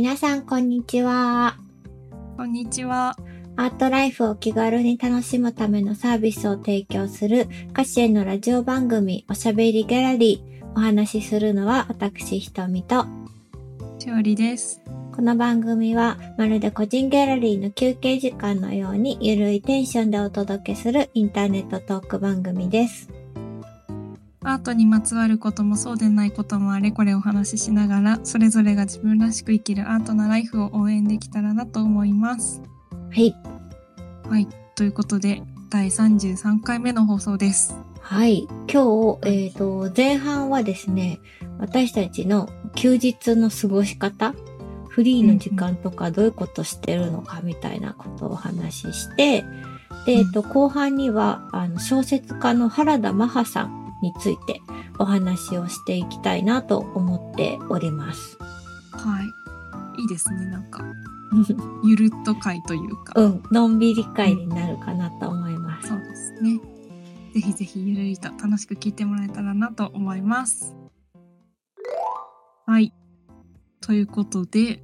皆さん、こんにちは。こんにちは。アートライフを気軽に楽しむためのサービスを提供する歌詞へのラジオ番組おしゃべりギャラリー。お話しするのは私ひとみと、です。この番組はまるで個人ギャラリーの休憩時間のようにゆるいテンションでお届けするインターネットトーク番組です。アートにまつわることもそうでないこともあれこれお話ししながら、それぞれが自分らしく生きるアートなライフを応援できたらなと思います。はい。はい。ということで、第33回目の放送です。はい。今日、えっ、と、前半はですね、私たちの休日の過ごし方、フリーの時間とかどういうことしてるのかみたいなことをお話しして、で、えっ、と、後半には、あの、小説家の原田マハさんについてお話をしていきたいなと思っております。はい。いいですね、なんか、ゆるっと会というか。うん、のんびり会になるかなと思います。そうですね。ぜひぜひゆるりと楽しく聞いてもらえたらなと思います。はい。ということで、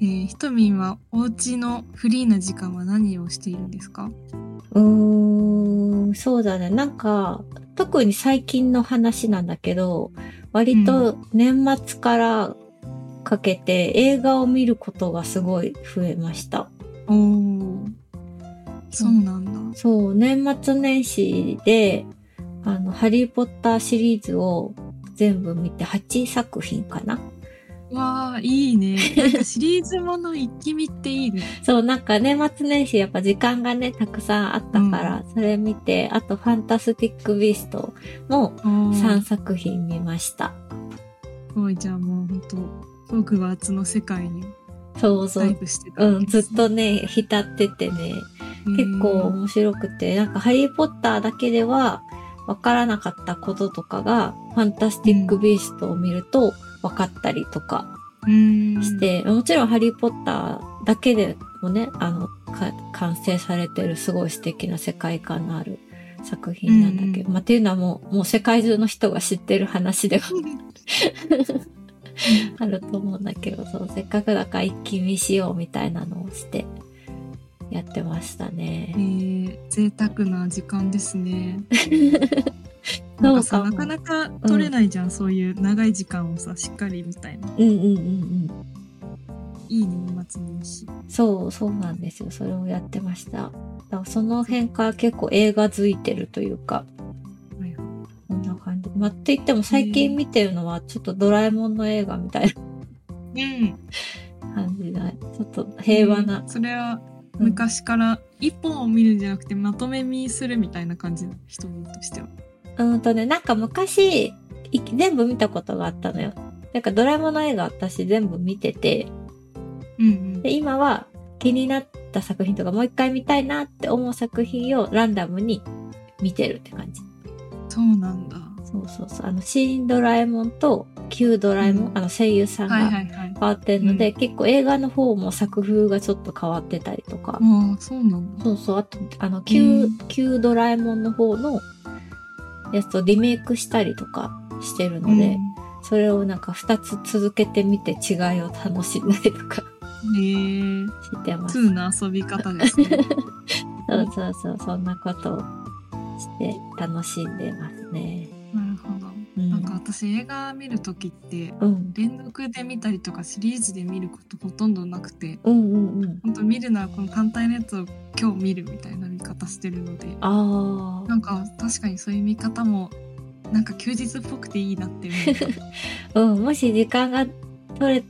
えー、ひとみんはお家のフリーな時間は何をしているんですか？うーん、そうだね。なんか、特に最近の話なんだけど、割と年末からかけて映画を見ることがすごい増えました。おー。そうなんだ。そう、年末年始で、あの、ハリーポッターシリーズを全部見て8作品かな。わー、いいね。シリーズもの一気見っていいね。そう、なんか年末年始やっぱ時間がね、たくさんあったから、それ見て、あとファンタスティック・ビーストもおー3作品見ました。すごい、じゃあもうほんと、ホグワーツの世界にそうそう。ダイブしてたうんん、ずっとね、浸っててね、結構面白くて、なんかハリーポッターだけではわからなかったこととかが、ファンタスティック・ビーストを見ると分かったりとかえー、して、もちろんハリーポッターだけでもね、あの、か完成されてるすごい素敵な世界観のある作品なんだけど、うんまあ、っていうのはもう、もう世界中の人が知ってる話ではあると思うんだけど、そう、せっかくだから一気見しようみたいなのをして、やってましたえね。ー、贅沢な時間ですね。そうなんかさ、なかなか取れないじゃん、そういう長い時間をさ、しっかりみたいな。うんうんうんうん。いいね、年末年始。そう、そうなんですよ。それをやってました。だからその辺から結構映画づいてるというか、こんな感じ。まあ、って言っても最近見てるのはちょっとドラえもんの映画みたいうん。な感じだ。ちょっと平和な。それはうん昔から一本を見るんじゃなくてまとめ見するみたいな感じの人としては。うんとね、なんか昔、い全部見たことがあったのよ。なんかドラえもんの映画私全部見てて、うんうん。で、今は気になった作品とかもう一回見たいなって思う作品をランダムに見てるって感じ。そうなんだ。そうそうそう。あの、新ドラえもんと旧ドラえもん、うんあの声優さんがはいはいはい。変わってるので、結構映画の方も作風がちょっと変わってたりとか。ああ、そうなんだ。そうそう。あと、あの、旧、うん旧ドラえもんの方のやつとリメイクしたりとかしてるので、それをなんか二つ続けてみて違いを楽しんだりとかうん、へえしてます。通な遊び方ですね。そうそうそう、そんなことをして楽しんでますね。なるほ。なんか私映画見るときってうん。連続で見たりとかシリーズで見ることほとんどなくてうんうんうん。本当見るならこの単体のやつを今日見るみたいな見方してるのでああ。なんか確かにそういう見方もなんか休日っぽくていいなって思った。うん、もし時間が取れ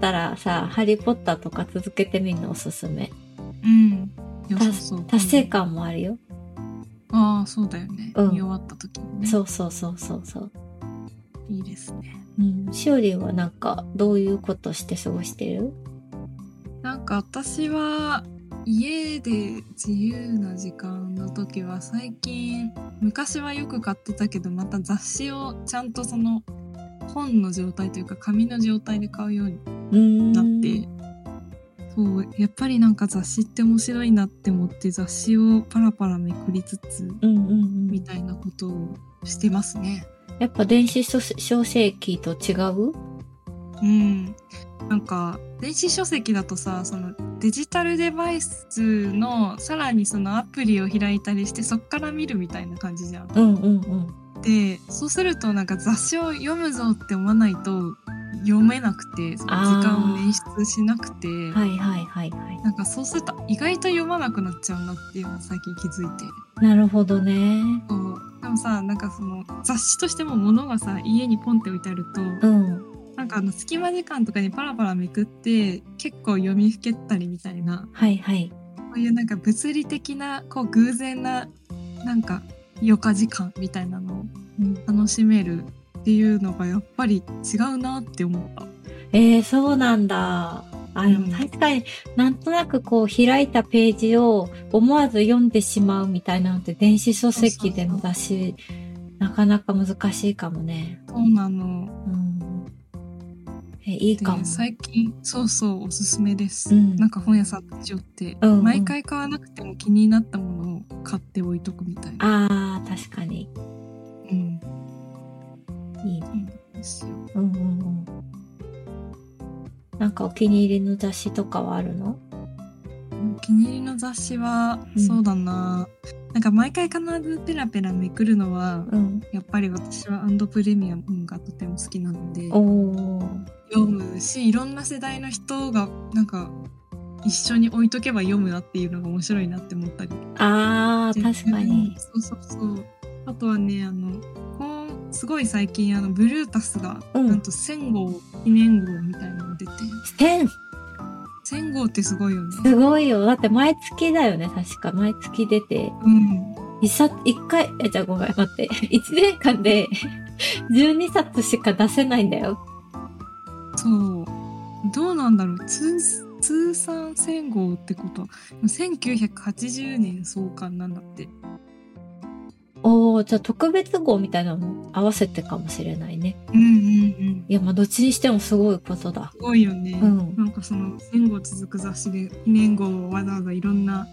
たらさ、ハリーポッターとか続けてみるのおすすめ。うん。良さそう。達成感もあるよ。ああ、そうだよね。うん見終わった時にね。そうそうそうそうそう。いいですね。うん。しおりんはなんか、どういうことして過ごしてる？なんか私は家で自由な時間の時は最近昔はよく買ってたけどまた雑誌をちゃんとその本の状態というか紙の状態で買うように。なって、そうやっぱりなんか雑誌って面白いなって思って雑誌をパラパラめくりつつ。みたいなことをしてますね。やっぱ電子書書籍と違う？うん。なんか、電子書籍だとさ、そのデジタルデバイスのさらにそのアプリを開いたりしてそっから見るみたいな感じじゃん。うんうんうん。で、そうするとなんか雑誌を読むぞって思わないと読めなくて、その時間を捻出しなくて、はいはいはいはい。なんかそうすると意外と読まなくなっちゃうなっていうのを最近気づいて。なるほどね。そうでもさ、なんかその雑誌としても物がさ、家にポンって置いてあると、うん。なんかあの隙間時間とかにパラパラめくって結構読みふけったりみたいなはいはい。こういうなんか物理的なこう偶然ななんか余暇時間みたいなのをうん、楽しめるっていうのがやっぱり違うなって思った。えー、そうなんだ。あ、でうんも確かになんとなくこう開いたページを思わず読んでしまうみたいなのって電子書籍でもだし、なかなか難しいかもね。そうなの。うん。え、いいかもで。最近そうそうおすすめです。うんなんか本屋さん立ち寄って、うんうん毎回買わなくても気になったものを買って置いとくみたいな。あー、確かに。うん。いいね。ですよ。うんうんうん。なんかお気に入りの雑誌とかはあるの？お気に入りの雑誌は、うんそうだな。なんか毎回必ずペラペラめくるのは、うん。やっぱり私はアンドプレミアムがとても好きなので。読むし、いろんな世代の人がなんか一緒に置いとけば読むなっていうのが面白いなって思ったり。あー、で確かに。そうそうそう。あとはね、あの、すごい最近、あの、ブルータスが、うんなんと1000号、記念号みたいなの出て、千1000号ってすごいよね。すごいよ。だって毎月だよね、確か。毎月出て。うん。一冊、一回、え、じゃあごめん、待って。一年間で 12冊しか出せないんだよ。そう。どうなんだろう。通、通算1000号ってことは、1980年創刊なんだって。おー、じゃあ特別号みたいなのも合わせてかもしれないね。うんうんうん。いや、まあどっちにしてもすごいことだ。すごいよね。うんなんかその1000号続く雑誌で記念号をわざわざいろんな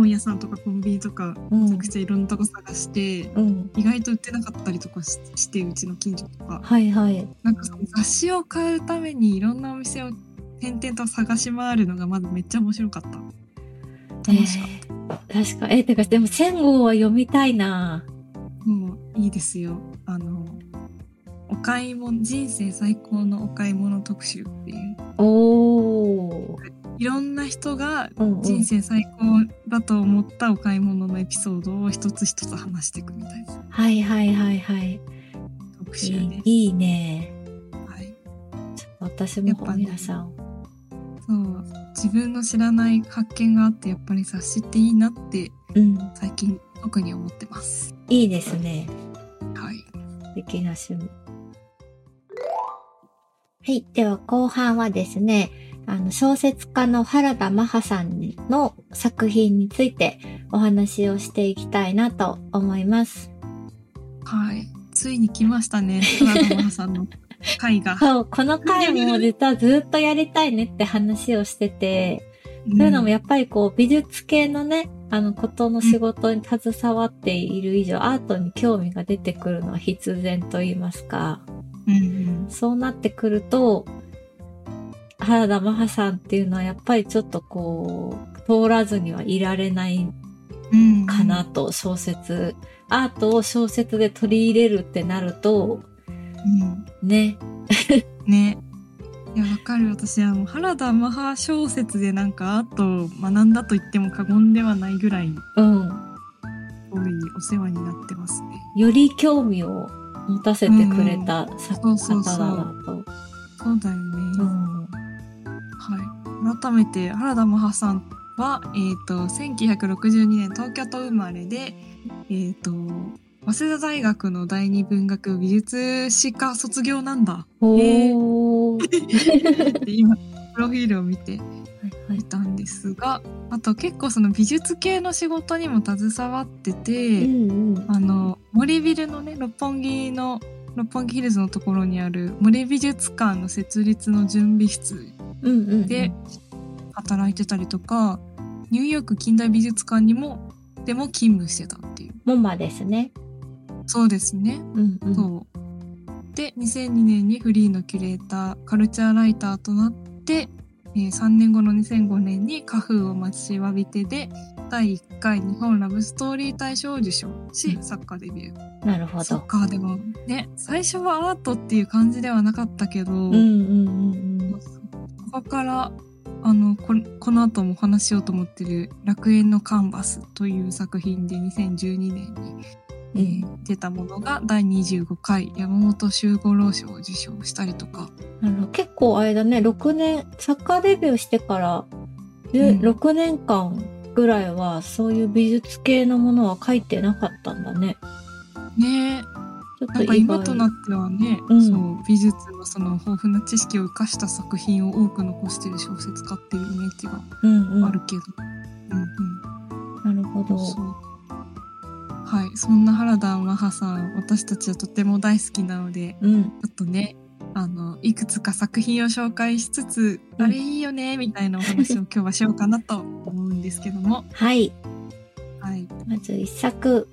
本屋さんとかコンビニとかうん。めちゃくちゃいろんなとこ探して、うん。意外と売ってなかったりとかししてうちの近所とか。はいはい。なんか雑誌を買うためにいろんなお店を転々と探し回るのがまずめっちゃ面白かった。楽しかっえー確か、え、てか、でも1000号は読みたいな。た、もういいですよ。あのお買い物人生最高のお買い物特集っていう。おー。いろんな人が人生最高だと思ったお買い物のエピソードを一つ一つ話していくみたいなはいはいはいはい。特集いです。いいいね。はい、私も本屋さん。そう自分の知らない発見があってやっぱり雑誌っていいなってうん。最近特に思ってます。いいですね。はい。素敵な趣味。はい。では後半はですね、あの、小説家の原田マハさんの作品についてお話をしていきたいなと思います。はい。ついに来ましたね。原田真帆さんの回が。そう、この回も実はずっとやりたいねって話をしてて、そういうのもやっぱりこう美術系のね、あのことの仕事に携わっている以上、アートに興味が出てくるのは必然と言いますか、うんうんそうなってくると、原田マハさんっていうのはやっぱりちょっとこう、通らずにはいられないうんかなと、小説。アートを小説で取り入れるってなると、うんね。ね。いや、わかる。私はもう原田マハ小説でなんかアートを学んだと言っても過言ではないぐらい、うん。大いにお世話になってますね。より興味を持たせてくれた作家だなと。そうだよね。うん。はい。改めて、原田マハさんは、えっ、と、1962年東京都生まれで、えっ、と、早稲田大学の第二文学美術史科卒業なんだ。お今、プロフィールを見てはいいたんですが、あと結構その美術系の仕事にも携わってて、うんうん。あの、森ビルのね、六本木の、六本木ヒルズのところにある森美術館の設立の準備室。で働いてたりとか、ニューヨーク近代美術館にも、でも勤務してたっていう。モマですね。そうですね。うんうん。そう。で2002年にフリーのキュレーターカルチャーライターとなって、えー3年後の2005年に「家風を待ちわびて」で第1回日本ラブストーリー大賞を受賞し作家デビュー。なるほど。そっかでもね最初はアートっていう感じではなかったけど、うんうんうんうん。ここからあのここの後もお話ししようと思ってる「楽園のカンバス」という作品で2012年に、えー出たものが第25回山本周五郎賞を受賞したりとか。あの結構あれだね、6年、サッカーデビューしてから、うん。6年間ぐらいはそういう美術系のものは書いてなかったんだね。ねなんか今となってはね、うんそう美術のその豊富な知識を生かした作品を多く残してる小説家っていうイメージが。あるけど、うんうんなるほど。はいそんな原田マハさん私たちはとても大好きなのでうん。ちょっとね、あの、いくつか作品を紹介しつつ、うんあれいいよね、みたいなお話を 今日はしようかなと思うんですけども。はい。はい。まず一作、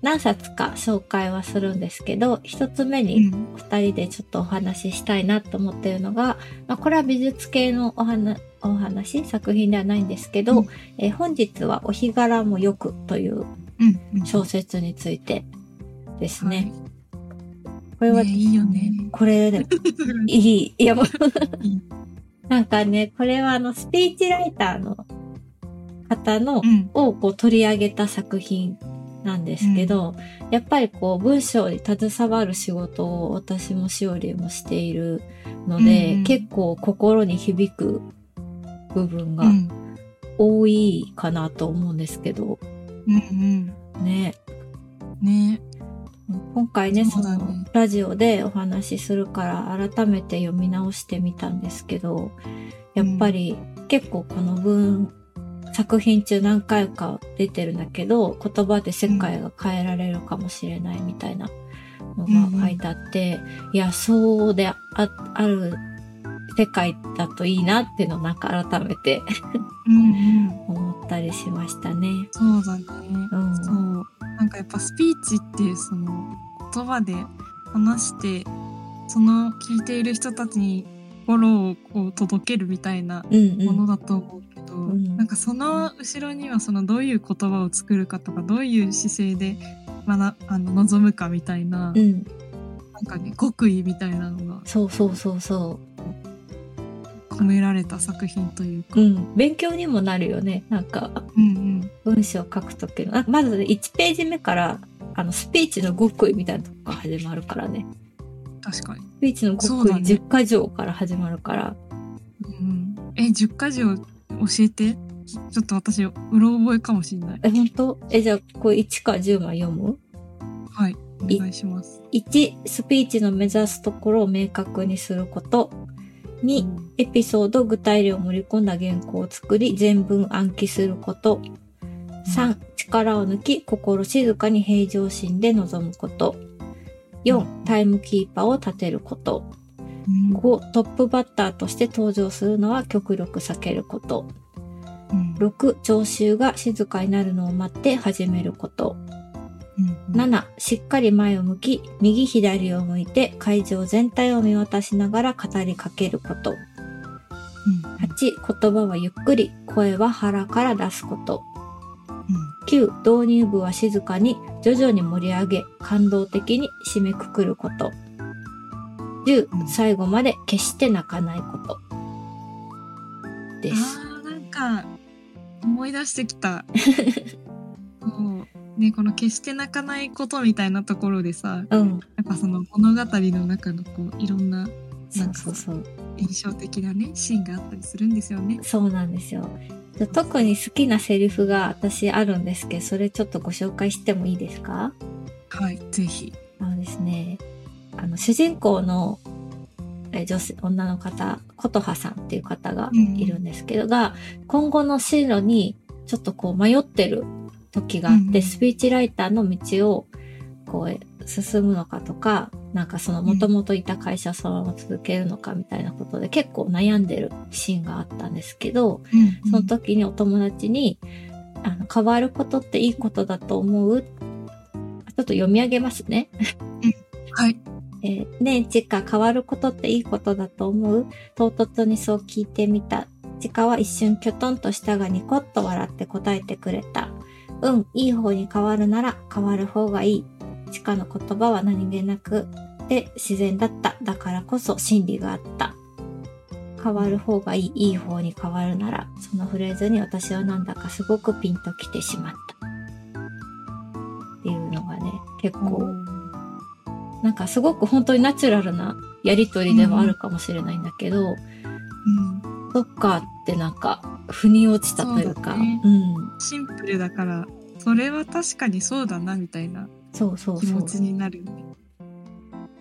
何冊か紹介はするんですけど、一つ目うにん。二人でちょっとお話ししたいなと思っているのが、まあ、これは美術系のお話、お話、作品ではないんですけど、うんえー本日はお日柄もよくという。小説についてですはいね。これは、ねいいよね。これね、いい。いや、なんかね、これはあの、スピーチライターの方の、うん。をこう取り上げた作品なんですけど、やっぱりこう文章に携わる仕事を私もしおりもしているので、うん結構心に響く部分がうん。多いかなと思うんですけど、うん。ね。うん。ね。今回ね、そうそのラジオでお話しするから改めて読み直してみたんですけど、やっぱり結構この文、作品中何回か出てるんだけど、言葉で世界が変えられるかもしれないみたいなのが書いてあって、いや、そうであある世界だといいなっていうのをなんか改めてうんうん。思ったりしましたね。そうだね。うん。そう。なんかやっぱスピーチってその言葉で話して、その聞いている人たちに心をこう届けるみたいなうんうん。ものだと思うけど、んなんかその後ろにはそのどういう言葉を作るかとかどういう姿勢で学あの望むかみたいな、うん。なんかね極意みたいなのがそうそうそうそ込められた作品というう。か。うん。勉強にもなるよね。なんか、うん文章を書くときの。あまず1ページ目から、あの、スピーチの極意みたいなとこから始まるからね。うん、確かに。スピーチの極意そうだね10箇条から始まるから。うん、え10か条教えてちょっと私うろ覚えかもしれない。え、本当？え、じゃあ、これ1から10まで読む？はいお願いします。?1、スピーチの目指すところを明確にすること。2、うんエピソード、具体例を盛り込んだ原稿を作り、全文暗記すること。3、力を抜き、心静かに平常心で臨むこと。4、タイムキーパーを立てること。うん5、トップバッターとして登場するのは極力避けること。うん6、聴衆が静かになるのを待って始めること。うん7、しっかり前を向き、右左を向いて会場全体を見渡しながら語りかけること。8、言葉はゆっくり、声は腹から出すこと。9、導入部は静かに徐々に盛り上げ、感動的に締めくくること。10、うん最後まで決して泣かないこと。です。あーなんか思い出してきた。ねこの決して泣かないことみたいなところでさうん。やっぱその物語の中のこういろんなそうそうそう。印象的なねシーンがあったりするんですよね。そうなんですよ。特に好きなセリフが私あるんですけど、それちょっとご紹介してもいいですか？はいぜひ。あのですね、あの、主人公のえ女性、女の方、琴葉さんっていう方がいるんですけど、が、今後の進路にちょっとこう迷ってる時があって、うん。うんスピーチライターの道をこう進むのかとか、なんかその元々いた会社をそのまま続けるのかみたいなことで結構悩んでるシーンがあったんですけど、その時にお友達に、あの、変わることっていいことだと思う？ちょっと読み上げますね。はい。えーねえ、ちか、変わることっていいことだと思う？唐突にそう聞いてみた。ちかは一瞬きょとんとしたがニコッと笑って答えてくれた。うん、いい方に変わるなら変わる方がいい。ちかの言葉は何気なくで自然だった。だからこそ真理があった。変わる方がいい、いい方に変わるなら、そのフレーズに私はなんだかすごくピンときてしまった。っていうのがね、結構、なんかすごく本当にナチュラルなやりとりではあるかもしれないんだけど、うん。そっかってなんか、腑に落ちたというか、そうだねうん。シンプルだから、それは確かにそうだな、みたいなそうそうそう気持。ちになるよね。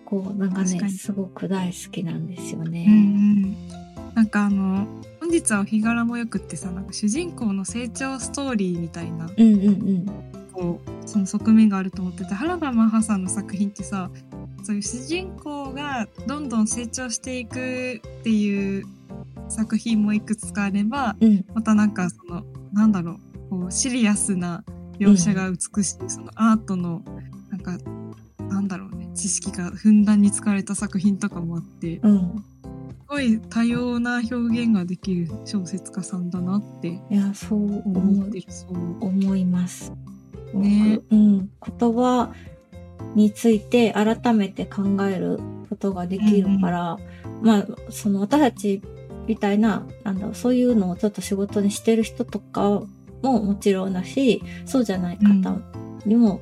こう、なんかね、すごく大好きなんですようんうね。ん。なんかあの、本日はお日柄もよくってさ、なんか主人公の成長ストーリーみたいな、うんうんうん。こう、その側面があると思ってて、原田マハさんの作品ってさ、そういう主人公がどんどん成長していくっていう作品もいくつかあれば、うん。またなんかその、なんだろう、こう、シリアスな描写が美しい、そのアートの、なんか、なんだろうね、知識がふんだんに使われた作品とかもあって、うん。すごい多様な表現ができる小説家さんだなっていや、そう思ってる。そう。思います。ね僕うん。言葉について改めて考えることができるから、まあ、その私たちみたいな、なんだろう、そういうのをちょっと仕事にしてる人とかももちろんだし、そうじゃない方にも、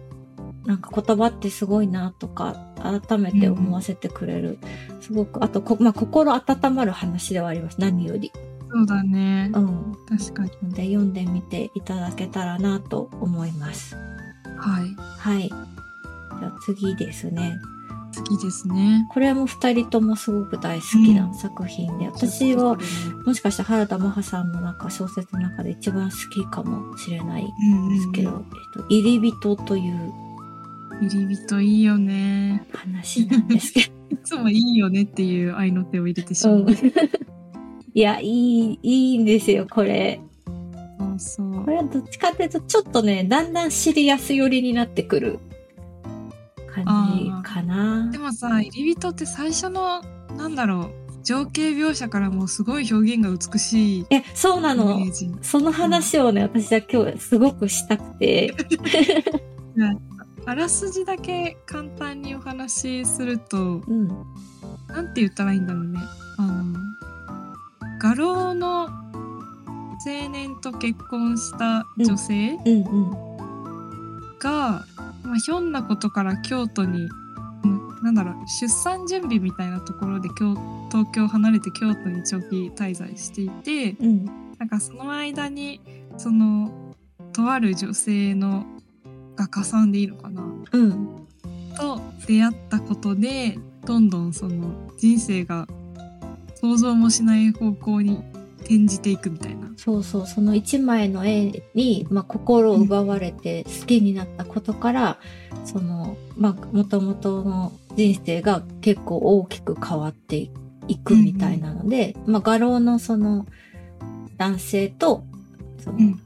なんか言葉ってすごいなとか、改めて思わせてくれる。すごく、あとこ、まあ、心温まる話ではあります。何より。そうだね。うん。確かに。ので読んでみていただけたらなと思います。はい。はい。じゃあ次ですね。好きですね。これも二人ともすごく大好きな作品で、私はこれねもしかしたら原田マハさんのなんか小説の中で一番好きかもしれないんうんですけど、うんえっと、入り人という入り人いいよね。話なんですけ いつもいいよねっていう愛の手を入れてしど、まう。うん いや、いい、いいんですよ、これ。そうそうこ。れはどっちかっていうと、ちょっとね、だんだんシリアス寄りになってくる感じかなで。もさ、入り人って最初の、なんだろう、情景描写からもうすごい表現が美しいえ、そうなイの。その話をね、私は今日すごくしたくて。あらすじだけ簡単にお話しすると、うん。なんて言ったらいいんだろうね。あの、画廊の青年と結婚した女性。が、まあ、ひょんなことから京都に、うんなんだろう、出産準備みたいなところで京東京を離れて京都に長期滞在していて、うん。なんかその間に、その、とある女性の画家さんでいいのかな？うん。と出会ったことでどんどんその人生が想像もしない方向に転じていくみたいな。そうそう、その一枚の絵に、まあ、心を奪われて好きになったことから、その、まあ、もともとの人生が結構大きく変わっていくみたいなので、まあ、画廊のその男性と、そのうん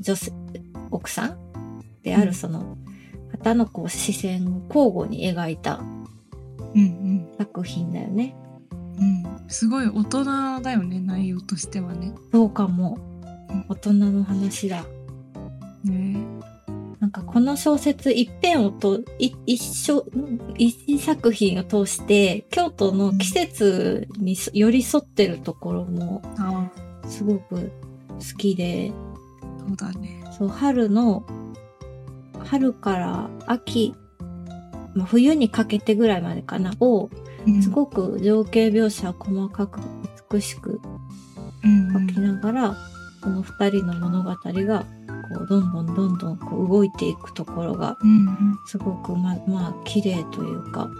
女性、奥さんであうんるその方のこう視線を交互に描いたうん作品だよね。うんうん。すごい大人だよね、内容としてはね。そうかもうん。大人の話だ。ねなんかこの小説一編をと、い一緒、一作品を通して、京都の季節にそ寄り添ってるところもあすごく好きで、あ、そうだね。そう、春の、春から秋、まあ、冬にかけてぐらいまでかな、を、うん。すごく情景描写を細かく美しくうんうん描きながら、この二人の物語が、こう、どんどんどんどんこう動いていくところが、うんうんすごくま、まあ、綺麗というか、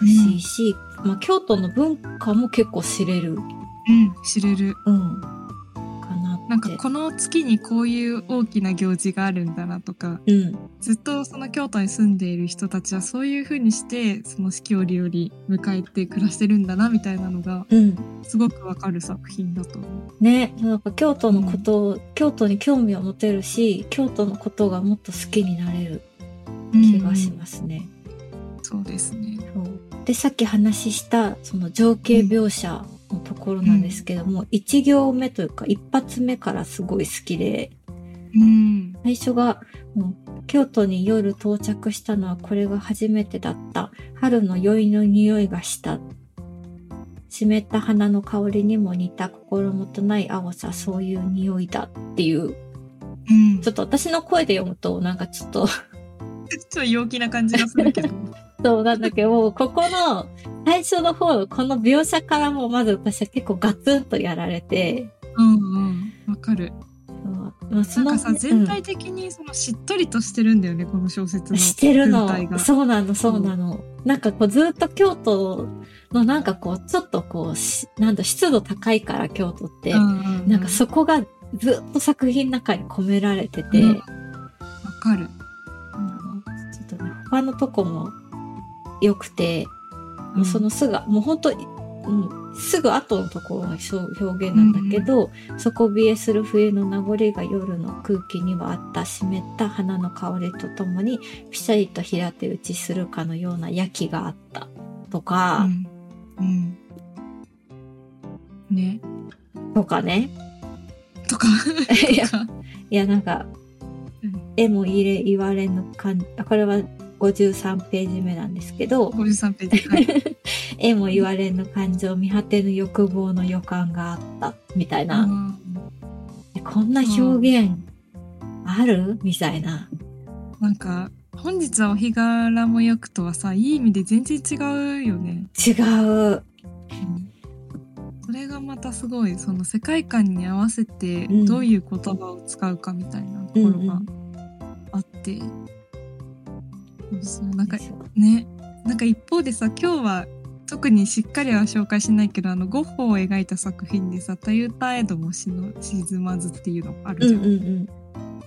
美しいし、まあ、京都の文化も結構知れる、うん、知れる。うん、かなんかこの月にこういう大きな行事があるんだなとか、うん、ずっとその京都に住んでいる人たちはそういう風にしてその四季折々迎えて暮らしてるんだなみたいなのがうん。すごくわかる作品だと思う。ね、なんか京都のことを、京都に興味を持てるし、京都のことがもっと好きになれる気がしますね。そうですね。そうで、さっき話した、その情景描写のところなんですけども、一行目というか、一発目からすごい好きで、うん。最初が、京都に夜到着したのはこれが初めてだった。春の酔いの匂いがした。湿った花の香りにも似た心もとない青さ、そういう匂いだっていう。うん。ちょっと私の声で読むと、なんかちょっと、ちょっと陽気な感じがするけど。そうなんだけど、もうここの最初の方、この描写からもうまず私は結構ガツンとやられて、うんうん。わかる。まあ、そのなんかさ、全体的にそのしっとりとしてるんだよね、この小説の。してるのそうなの、そうなの。なんかこうずっと京都のなんかこう、ちょっとこうし、なんだ、湿度高いから京都って、うんうんうんなんかそこがずっと作品の中に込められてて、うんわかる。あのちょっとね、他のとこも良くて、もうそのすぐ、もう本当、うん、すぐ後のところの表表現なんだけど、底冷えする冬の名残が夜の空気にはあった湿った花の香りとともに、ピシャリと平手打ちするかのような焼きがあったとか、うん。うん。ね。とかね。とか。いやいや、なんか、うん絵も入れ言われぬ感じ、あこれは53ページ目なんですけど、53ページ。はい。絵も言われぬ感情、見果てぬ欲望の予感があった、みたいな。うんこんな表現ある？みたいな。なんか、本日はお日柄もよくとはさ、いい意味で全然違うよね。違う。それがまたすごい、その世界観に合わせてうんどういう言葉を使うかみたいなところがあって。そうそう、なんかね、なんか一方でさ、今日は特にしっかりは紹介しないけど、あの、ゴッホを描いた作品でさ、たゆたえどもしの沈まずっていうのがあるうんじゃん。うんうん。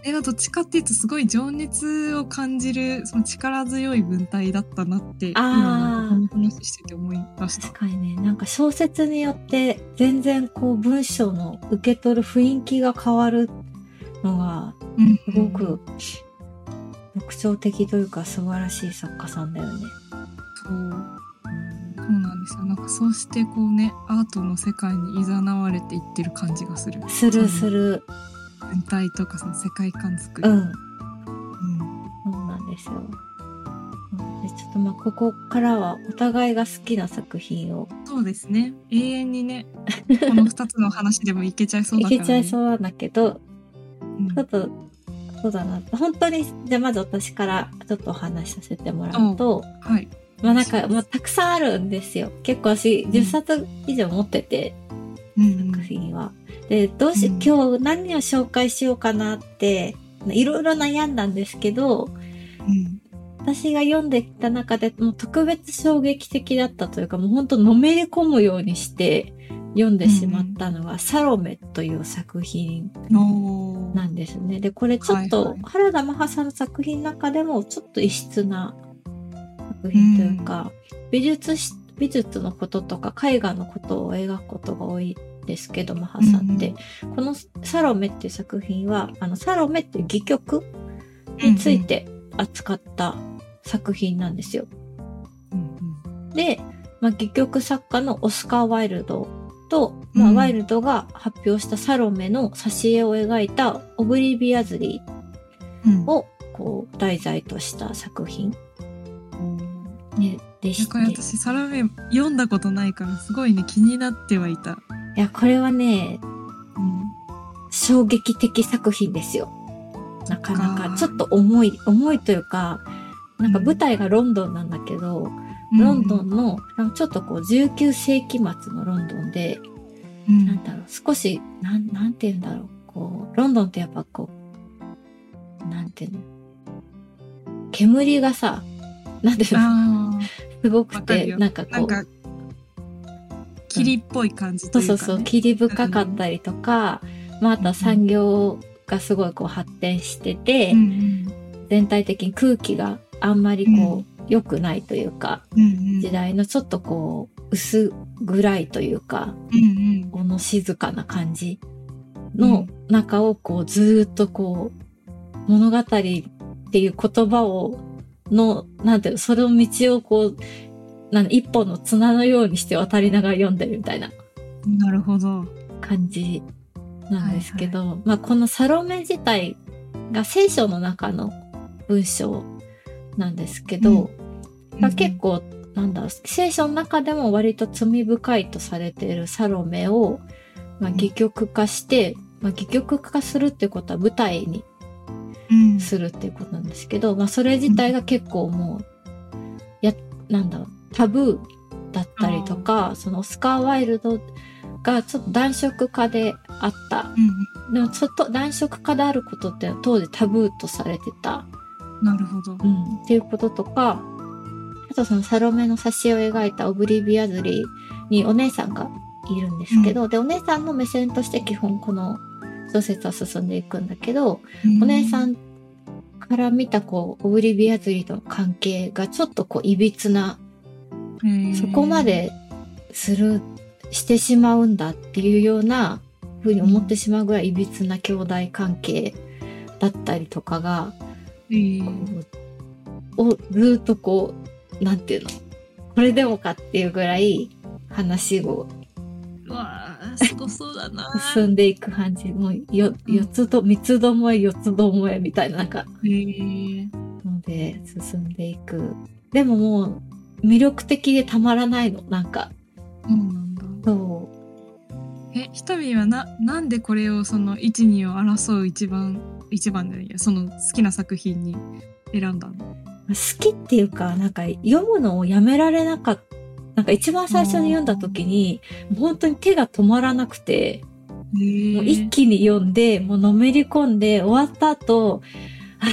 あれはどっちかっていうとすごい情熱を感じるその力強い文体だったなって今の話してて思いました確。かにね、なんか小説によって全然こう文章の受け取る雰囲気が変わるのがうんすごく特徴的というか素晴らしい作家さんだよね。そうそうなんですよ。なんかそうしてこうねアートの世界に誘われていってる感じがする。するする。文体とかその世界観作り。うん。うんそうなんですよ。うんでちょっとまあここからはお互いが好きな作品をそうですね。永遠にねこの二つの話でもいけちゃいそういだから、ね。けちゃいそうなんだけど、うんちょっと、そうだな。本当に、じゃあまず私からちょっとお話しさせてもらうと、はい。まあなんか、まあたくさんあるんですよ。結構私、ん10冊以上持ってて、うん作品は。で、どうし、うん今日何を紹介しようかなって、いろいろ悩んだんですけど、うん私が読んできた中でもう特別衝撃的だったというか、もう本当のめり込むようにして読んでしまったのが、サロメという作品なんですね。で、これちょっと、原田マハさんの作品の中でもちょっと異質な作品というか、美術し、美術のこととか絵画のことを描くことが多いですけど、マハさんって。このサロメっていう作品は、あの、サロメっていう戯曲について扱った作品なんですよ。で、まあ、戯曲作家のオスカー・ワイルドと、まあ、うん。ワイルドが発表したサロメの挿絵を描いたオブリビアズリうん。ーをこう題材とした作品、ね、でして。私サラメ読んだことないからすごいね気になってはいた。いや、これはね、うん。衝撃的作品ですよ。なかなか、ちょっと重い、重いというか、なんか舞台がロンドンなんだけど、ロンドンの、なんかちょっとこう19世紀末のロンドンで、うん。なんだろう、少し、なん、なんて言うんだろう。こう、ロンドンってやっぱこう、なんていうの？煙がさ、なんていうの、あすごくて、なんかこう、霧っぽい感じというか、ね。そうそうそう、霧深かったりとか、まあ、あとは産業がすごいこう発展してて、うん全体的に空気があんまりこう、良くないというか、うんうん。時代のちょっとこう、薄暗いというか、うんこの静かな感じの中をこうずーっとこう物語っていう言葉をの、なんていうの、その道をこうなん一本の綱のようにして渡りながら読んでるみたいな。なるほど。感じなんですけど、まあこのサロメ自体が聖書の中の文章なんですけど、まあ結構なんだ聖書の中でも割と罪深いとされているサロメを、まあ、戯曲化して、まあ、戯曲化するってことは舞台にうん、するっていうことなんですけど、まあ、それ自体が結構もうやなんだろうタブーだったりとかそのオスカー・ワイルドがちょっと男色化であった。うん。でもちょっと男色化であることって当時タブーとされてた、うん、なるほど。うん、っていうこととかあとそのサロメの挿絵を描いたオブリビアズリーにお姉さんがいるんですけど、でお姉さんの目線として基本この小説は進んでいくんだけど、お姉さんから見たこうオブリビアズリーとの関係がちょっとこういびつな、んそこまでするしてしまうんだっていうようなふうに思ってしまうぐらいいびつな兄弟関係だったりとかが、えをずっとこうなんていうの？これでもかっていうぐらい話をうわあすごそうだな。進んでいく感じ。もうよ四つと三つどもえ四つどもえみたいななんか。えー。ので進んでいく。でももう魅力的でたまらないの。なんか。そうなんだ。そえ、ひとみはな、なんでこれをその1、2を争う一番、一番じゃないや、その好きな作品に選んだのう好きっていうかなんか読むのをやめられなかったなんか一番最初に読んだ時に本当に手が止まらなくてえーもう一気に読んでもうのめり込んで終わった後あ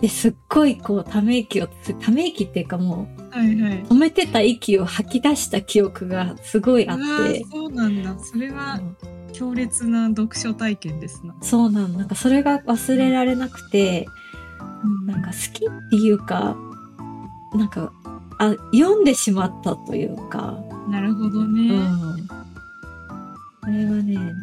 ですっごいこうため息をため息っていうかもうはいはい。止めてた息を吐き出した記憶がすごいあってーそうなんだ。それはうん強烈な読書体験ですな。そうなのなんかそれが忘れられなくて、うんなんか好きっていうかなんかあ読んでしまったというか、なるほどうね。ん、それはねなん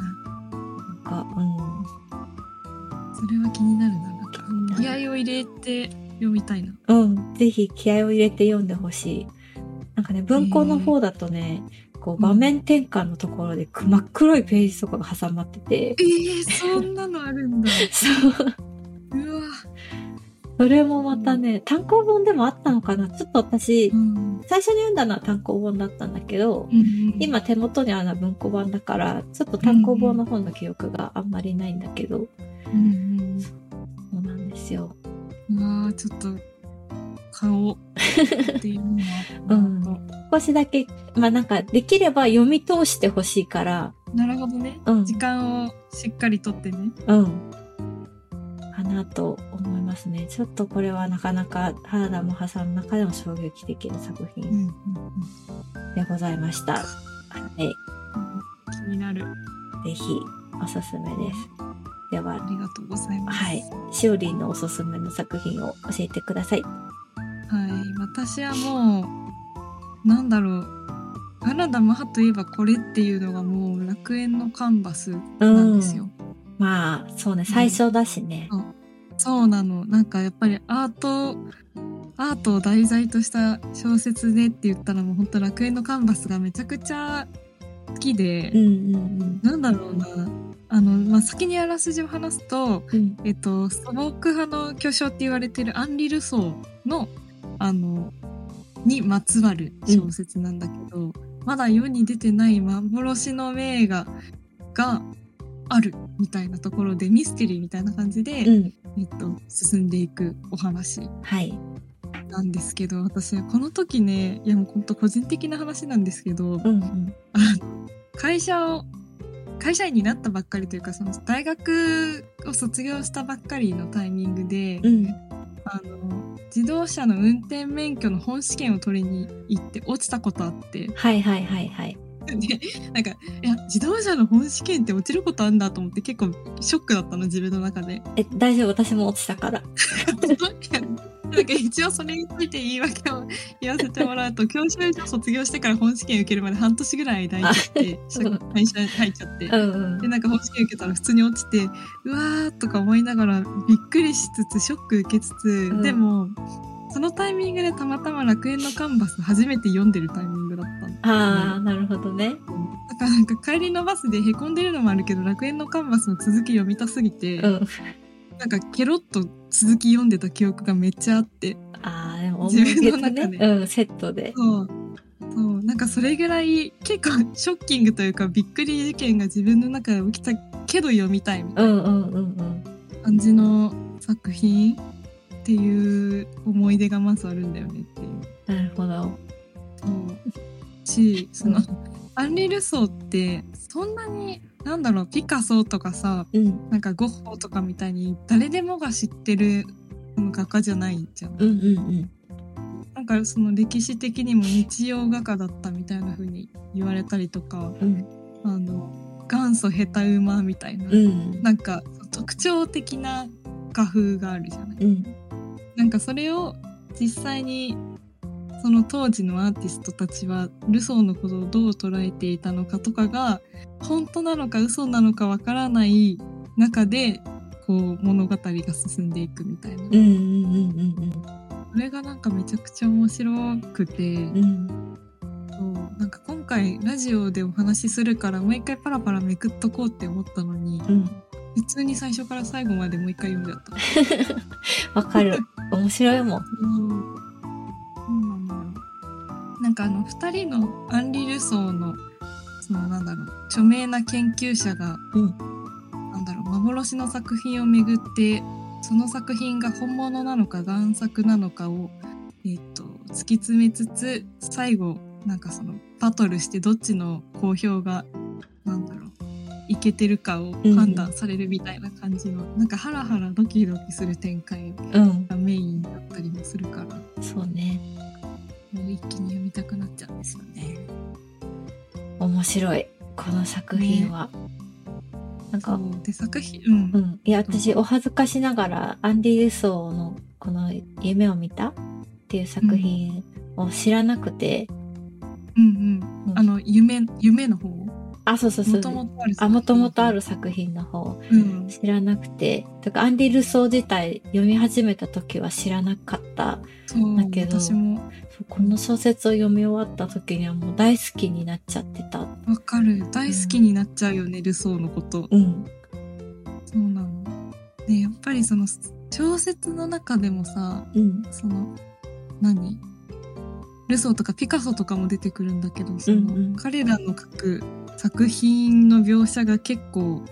かうんそれは気になるな。なんか気合を入れて読みたいな。うん、ぜひ気合を入れて読んでほしい。なんかね、文庫の方だとね、こう場面転換のところでく真っ黒いページとかが挟まってて、えー、そんなのあるんだ。そう、うわ。それもまたね、単行本でもあったのかなちょっと私う、ん。最初に読んだのは単行本だったんだけど、うん今手元にあるのは文庫版だから、ちょっと単行本の方の記憶があんまりないんだけど、うんそうなんですよ。うん。うわーちょっと、顔っていうのは、うん少しだけ、まあなんかできれば読み通してほしいから、なるほどね。うん。時間をしっかりとってね。うん。かなと思いますね。ちょっとこれはなかなか原田真帆さんの中でも衝撃的な作うん品うんでございました。はい。うん。気になる。ぜひおすすめです。ではあ、りがとうございます。はい。しおりんのおすすめの作品を教えてください。はい。私はもう、なんだろう。原田マハといえばこれっていうのがもう楽園のカンバスなんですよ。まあ、そうね、最初だしね。そうなの。なんかやっぱりアート、アートを題材とした小説でって言ったらもう本当楽園のカンバスがめちゃくちゃ好きで、うんうんなんだろうな。あの、まあ、先にあらすじを話すと、うん。うん。えっと、素朴派の巨匠って言われてるアンリ・ルソーの、あの、にまつわる小説なんだけど、まだ世に出てない幻の名画があるみたいなところでミステリーみたいな感じで、うん。えっと、進んでいくお話はい。なんですけど、私はこの時ね、いやもう本当個人的な話なんですけど、うんうん。あの会社を会社員になったばっかりというかその大学を卒業したばっかりのタイミングで、うん。あの自動車の運転免許の本試験を取りに行って落ちたことあってはいはいはいはい。でなんかいや自動車の本試験って落ちることあんだと思って結構ショックだったの自分の中で。え、大丈夫？私も落ちたから。なんか一応それについて言い訳を言わせてもらうと教習所卒業してから本試験受けるまで半年ぐらい間空いちゃってうん会社入っちゃって。うんうん。でなんか本試験受けたら普通に落ちてうわーとか思いながらびっくりしつつショック受けつつ、んでもそのタイミングでたまたま楽園のカンバス初めて読んでるタイミングだったの。ああ、なるほどね。だからなんか帰りのバスでへこんでるのもあるけど、楽園のカンバスの続き読みたすぎて、うん。なんかケロッと続き読んでた記憶がめっちゃあって。ああ、でも思自分の中ね、でうん、セットで。そう。そう。なんかそれぐらい結構ショッキングというかびっくり事件が自分の中で起きたけど読みたいみたいうんうんうんうん。な感じの作品っていう思い出がまずあるんだよねっていう。なるほど。そう。し、その、アンリ・ルソーってそんなになんだろうピカソとかさうん。なんかゴッホとかみたいに誰でもが知ってる画家じゃないじゃん。うんうんうん。なんかその歴史的にも日曜画家だったみたいな風に言われたりとかうん。あの元祖下手馬みたいな、うん。なんか特徴的な画風があるじゃない。うん。なんかそれを実際にその当時のアーティストたちはルソーのことをどう捉えていたのかとかが本当なのか嘘なのかわからない中でこう物語が進んでいくみたいな。うんうんうんそれがなんかめちゃくちゃ面白くて、うんうん。そうなんか今回ラジオでお話しするからもう一回パラパラめくっとこうって思ったのにうん。普通に最初から最後までもう一回読んじゃった。わかる。面白いもん。うん。なんかあの二人のアンリ・ルソーのそのなんだろう著名な研究者が、うんなんだろう幻の作品をめぐってその作品が本物なのか贋作なのかを、えっと突き詰めつつ最後なんかそのバトルしてどっちの好評がなんだろういけてるかを判断されるみたいな感じの、なんかハラハラドキドキする展開うん。がメインだったりもするから。そうね。もう一気に読みたくなっちゃうんですよね。面白い。この作品は。なんか、で作品うん、うん。いや、私、お恥ずかしながら、アンディ・ルソーのこの夢を見た？っていう作品を知らなくて、うんうんうんあの夢夢の方あ、そうそうそう。もともとあるあ、もともとある作品の方うん知らなくて、とかアンディ・ルソー自体読み始めた時は知らなかった。そうだけどこの小説を読み終わった時にはもう大好きになっちゃってた。わかる大好きになっちゃうよね、ルソーのことうん。そうなのでやっぱりその小説の中でもさうん。その何？ルソーとかピカソとかも出てくるんだけどその、うんうん彼らの書く作品の描写が結構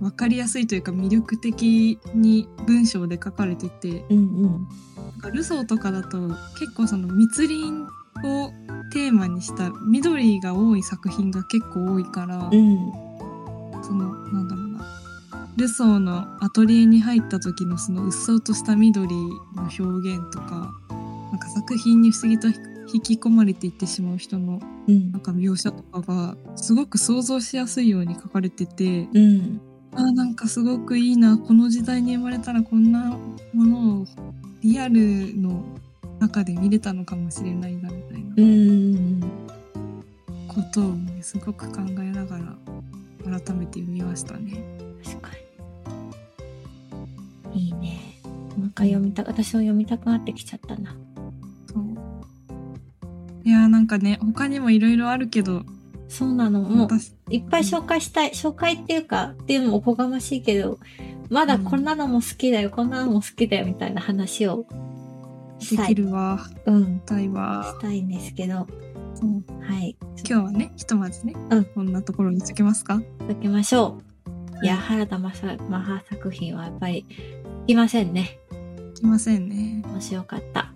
分かりやすいというか魅力的に文章で書かれててうんうん。なんかルソーとかだと結構その密林をテーマにした緑が多い作品が結構多いから、うん。そのなんだろうなルソーのアトリエに入った時のそのうっそうとした緑の表現とかなんか作品に不思議と引き込まれていってしまう人のうんなん。か描写とかがすごく想像しやすいように書かれててうん。あーなんかすごくいいなこの時代に生まれたらこんなものをリアルの中で見れたのかもしれないなみたいなうん。ことをねすごく考えながら改めて読みましたね。確かに。いいね。もう一回読みた、私も読みたくなってきちゃったな。いやーなんかね他にもいろいろあるけどそうなの。もう、私いっぱい紹介したい。紹介っていうか、っていうのもおこがましいけど、まだこんなのも好きだよ、こんなのも好きだよ、みたいな話をでしたい。きるわうん。たいわしたいんですけど、はい。今日はねひとまずね、うんこんなところにつけますか？続けましょう。いや、原田マハ作品はやっぱり、いませんね。いませんね面白かった。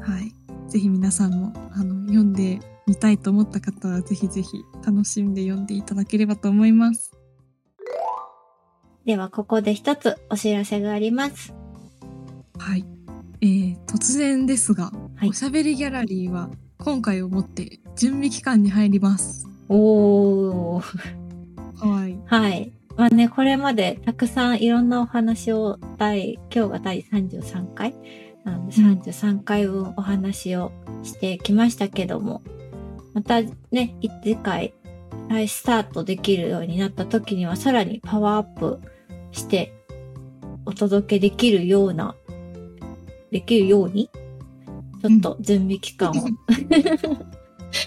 はいぜひ皆さんもあの読んでみたいと思った方はぜひぜひ楽しんで読んでいただければと思いますでは、ここで一つお知らせがあります。はい、えー、突然ですが、はいおしゃべりギャラリーは今回をもって準備期間に入りますおー。はいはい。まあね、これまでたくさんいろんなお話を第、今日が第33回なのでうん33回分お話をしてきましたけども、またね、い次回再スタートできるようになった時にはさらにパワーアップしてお届けできるような、できるようにちょっと準備期間をい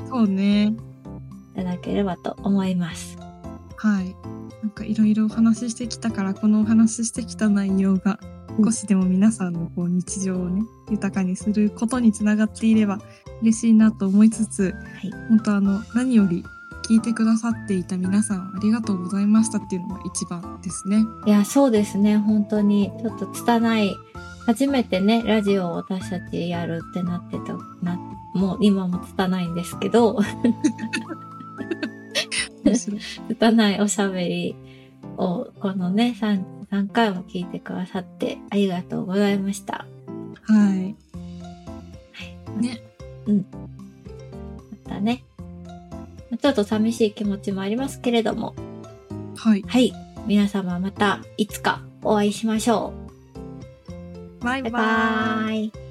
そうね。ただければと思います。はい。なんかいろいろお話ししてきたから、このお話ししてきた内容がうん少しでも皆さんのこう日常をね、豊かにすることにつながっていれば嬉しいなと思いつつ、はい。本当あの、何より聞いてくださっていた皆さんありがとうございましたっていうのが一番ですね。いや、そうですね。本当に、ちょっと拙い、初めてね、ラジオを私たちやるってなってた、な、もう今も拙いんですけど。拙いおしゃべりを、このね、3、3回も聞いてくださってありがとうございました。はい。ね。またね、ちょっと寂しい気持ちもありますけれども、はい。はい。皆様またいつかお会いしましょう。バイババイイ。バーイ。